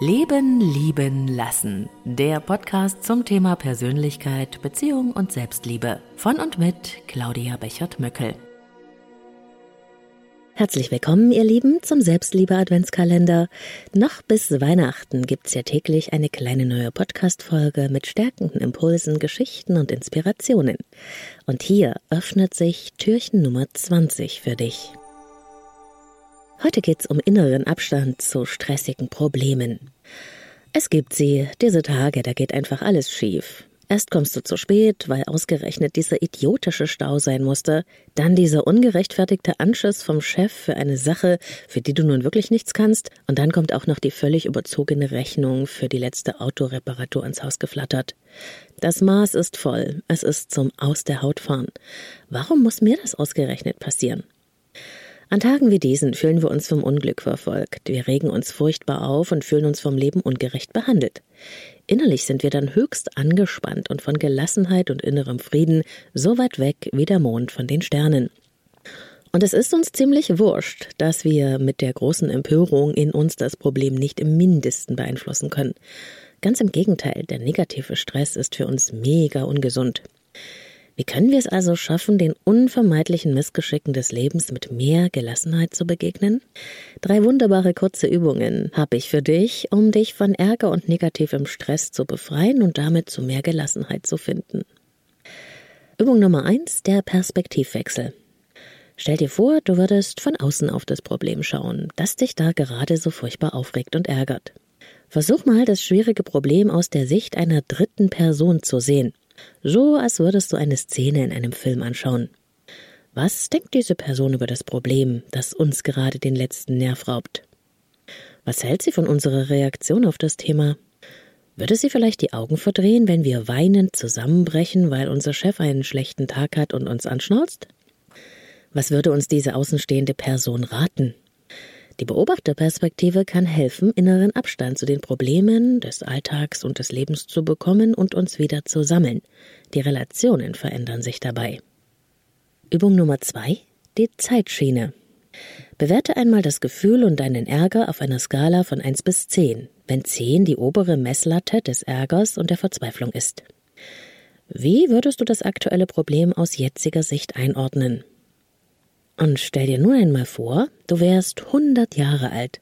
Leben, Lieben, Lassen. Der Podcast zum Thema Persönlichkeit, Beziehung und Selbstliebe. Von und mit Claudia Bechert-Möckel. Herzlich willkommen, ihr Lieben, zum Selbstliebe-Adventskalender. Noch bis Weihnachten gibt's ja täglich eine kleine neue Podcast-Folge mit stärkenden Impulsen, Geschichten und Inspirationen. Und hier öffnet sich Türchen Nummer 20 für dich. Heute geht's um inneren Abstand zu stressigen Problemen. Es gibt sie, diese Tage, da geht einfach alles schief. Erst kommst du zu spät, weil ausgerechnet dieser idiotische Stau sein musste, dann dieser ungerechtfertigte Anschiss vom Chef für eine Sache, für die du nun wirklich nichts kannst, und dann kommt auch noch die völlig überzogene Rechnung für die letzte Autoreparatur ins Haus geflattert. Das Maß ist voll, es ist zum Aus der Haut fahren. Warum muss mir das ausgerechnet passieren? An Tagen wie diesen fühlen wir uns vom Unglück verfolgt. Wir regen uns furchtbar auf und fühlen uns vom Leben ungerecht behandelt. Innerlich sind wir dann höchst angespannt und von Gelassenheit und innerem Frieden so weit weg wie der Mond von den Sternen. Und es ist uns ziemlich wurscht, dass wir mit der großen Empörung in uns das Problem nicht im mindesten beeinflussen können. Ganz im Gegenteil, der negative Stress ist für uns mega ungesund. Wie können wir es also schaffen, den unvermeidlichen Missgeschicken des Lebens mit mehr Gelassenheit zu begegnen? Drei wunderbare kurze Übungen habe ich für dich, um dich von Ärger und negativem Stress zu befreien und damit zu mehr Gelassenheit zu finden. Übung Nummer eins: der Perspektivwechsel. Stell dir vor, du würdest von außen auf das Problem schauen, das dich da gerade so furchtbar aufregt und ärgert. Versuch mal, das schwierige Problem aus der Sicht einer dritten Person zu sehen. So, als würdest du eine Szene in einem Film anschauen. Was denkt diese Person über das Problem, das uns gerade den letzten Nerv raubt? Was hält sie von unserer Reaktion auf das Thema? Würde sie vielleicht die Augen verdrehen, wenn wir weinend zusammenbrechen, weil unser Chef einen schlechten Tag hat und uns anschnauzt? Was würde uns diese außenstehende Person raten? Die Beobachterperspektive kann helfen, inneren Abstand zu den Problemen des Alltags und des Lebens zu bekommen und uns wieder zu sammeln. Die Relationen verändern sich dabei. Übung Nummer zwei: die Zeitschiene. Bewerte einmal das Gefühl und deinen Ärger auf einer Skala von 1 bis 10, wenn 10 die obere Messlatte des Ärgers und der Verzweiflung ist. Wie würdest du das aktuelle Problem aus jetziger Sicht einordnen? Und stell dir nur einmal vor, du wärst 100 Jahre alt.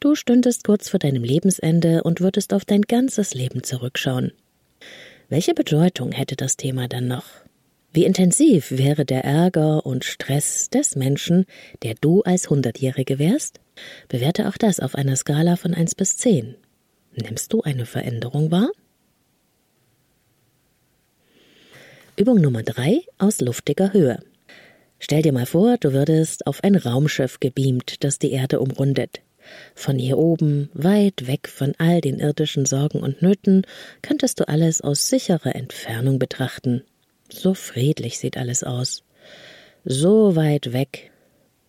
Du stündest kurz vor deinem Lebensende und würdest auf dein ganzes Leben zurückschauen. Welche Bedeutung hätte das Thema dann noch? Wie intensiv wäre der Ärger und Stress des Menschen, der du als Hundertjährige wärst? Bewerte auch das auf einer Skala von 1 bis 10. Nimmst du eine Veränderung wahr? Übung Nummer 3 aus luftiger Höhe. Stell dir mal vor, du würdest auf ein Raumschiff gebeamt, das die Erde umrundet. Von hier oben, weit weg von all den irdischen Sorgen und Nöten, könntest du alles aus sicherer Entfernung betrachten. So friedlich sieht alles aus. So weit weg.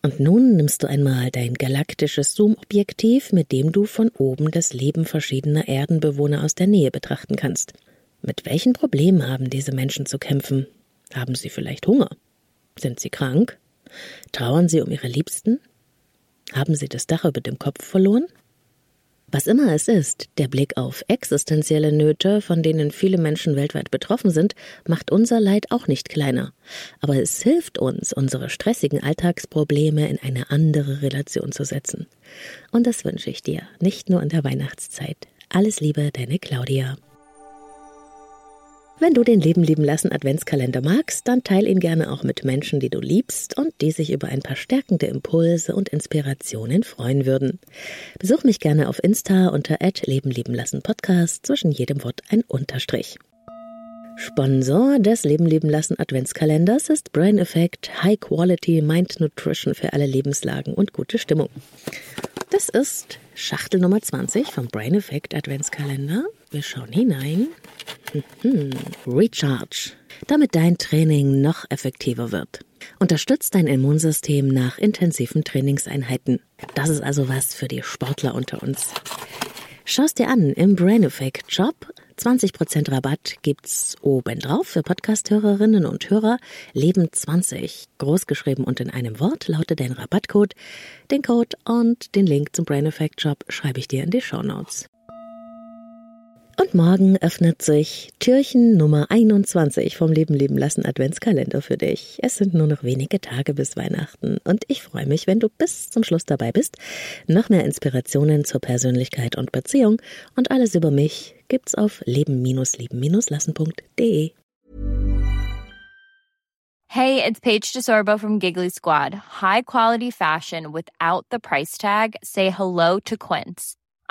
Und nun nimmst du einmal dein galaktisches Zoom-Objektiv, mit dem du von oben das Leben verschiedener Erdenbewohner aus der Nähe betrachten kannst. Mit welchen Problemen haben diese Menschen zu kämpfen? Haben sie vielleicht Hunger? Sind Sie krank? Trauern Sie um Ihre Liebsten? Haben Sie das Dach über dem Kopf verloren? Was immer es ist, der Blick auf existenzielle Nöte, von denen viele Menschen weltweit betroffen sind, macht unser Leid auch nicht kleiner. Aber es hilft uns, unsere stressigen Alltagsprobleme in eine andere Relation zu setzen. Und das wünsche ich dir, nicht nur in der Weihnachtszeit. Alles Liebe, deine Claudia. Wenn du den Leben lieben lassen Adventskalender magst, dann teil ihn gerne auch mit Menschen, die du liebst und die sich über ein paar stärkende Impulse und Inspirationen freuen würden. Besuch mich gerne auf Insta unter Leben lieben lassen Podcast, zwischen jedem Wort ein Unterstrich. Sponsor des Leben lieben lassen Adventskalenders ist Brain Effect High Quality Mind Nutrition für alle Lebenslagen und gute Stimmung. Das ist Schachtel Nummer 20 vom Brain Effect Adventskalender. Wir schauen hinein. Mhm. Recharge. Damit dein Training noch effektiver wird. Unterstützt dein Immunsystem nach intensiven Trainingseinheiten. Das ist also was für die Sportler unter uns. Schau's dir an im Brain Effect Shop. 20% Rabatt gibt's oben drauf für Podcast-Hörerinnen und Hörer. Leben 20. Großgeschrieben und in einem Wort lautet dein Rabattcode. Den Code und den Link zum Brain Effect Shop schreibe ich dir in die Show Notes. Und morgen öffnet sich Türchen Nummer 21 vom Leben leben lassen Adventskalender für dich. Es sind nur noch wenige Tage bis Weihnachten und ich freue mich, wenn du bis zum Schluss dabei bist. Noch mehr Inspirationen zur Persönlichkeit und Beziehung und alles über mich gibt's auf leben-leben-lassen.de. Hey, it's Paige DeSorbo from Giggly Squad. High quality fashion without the price tag. Say hello to Quince.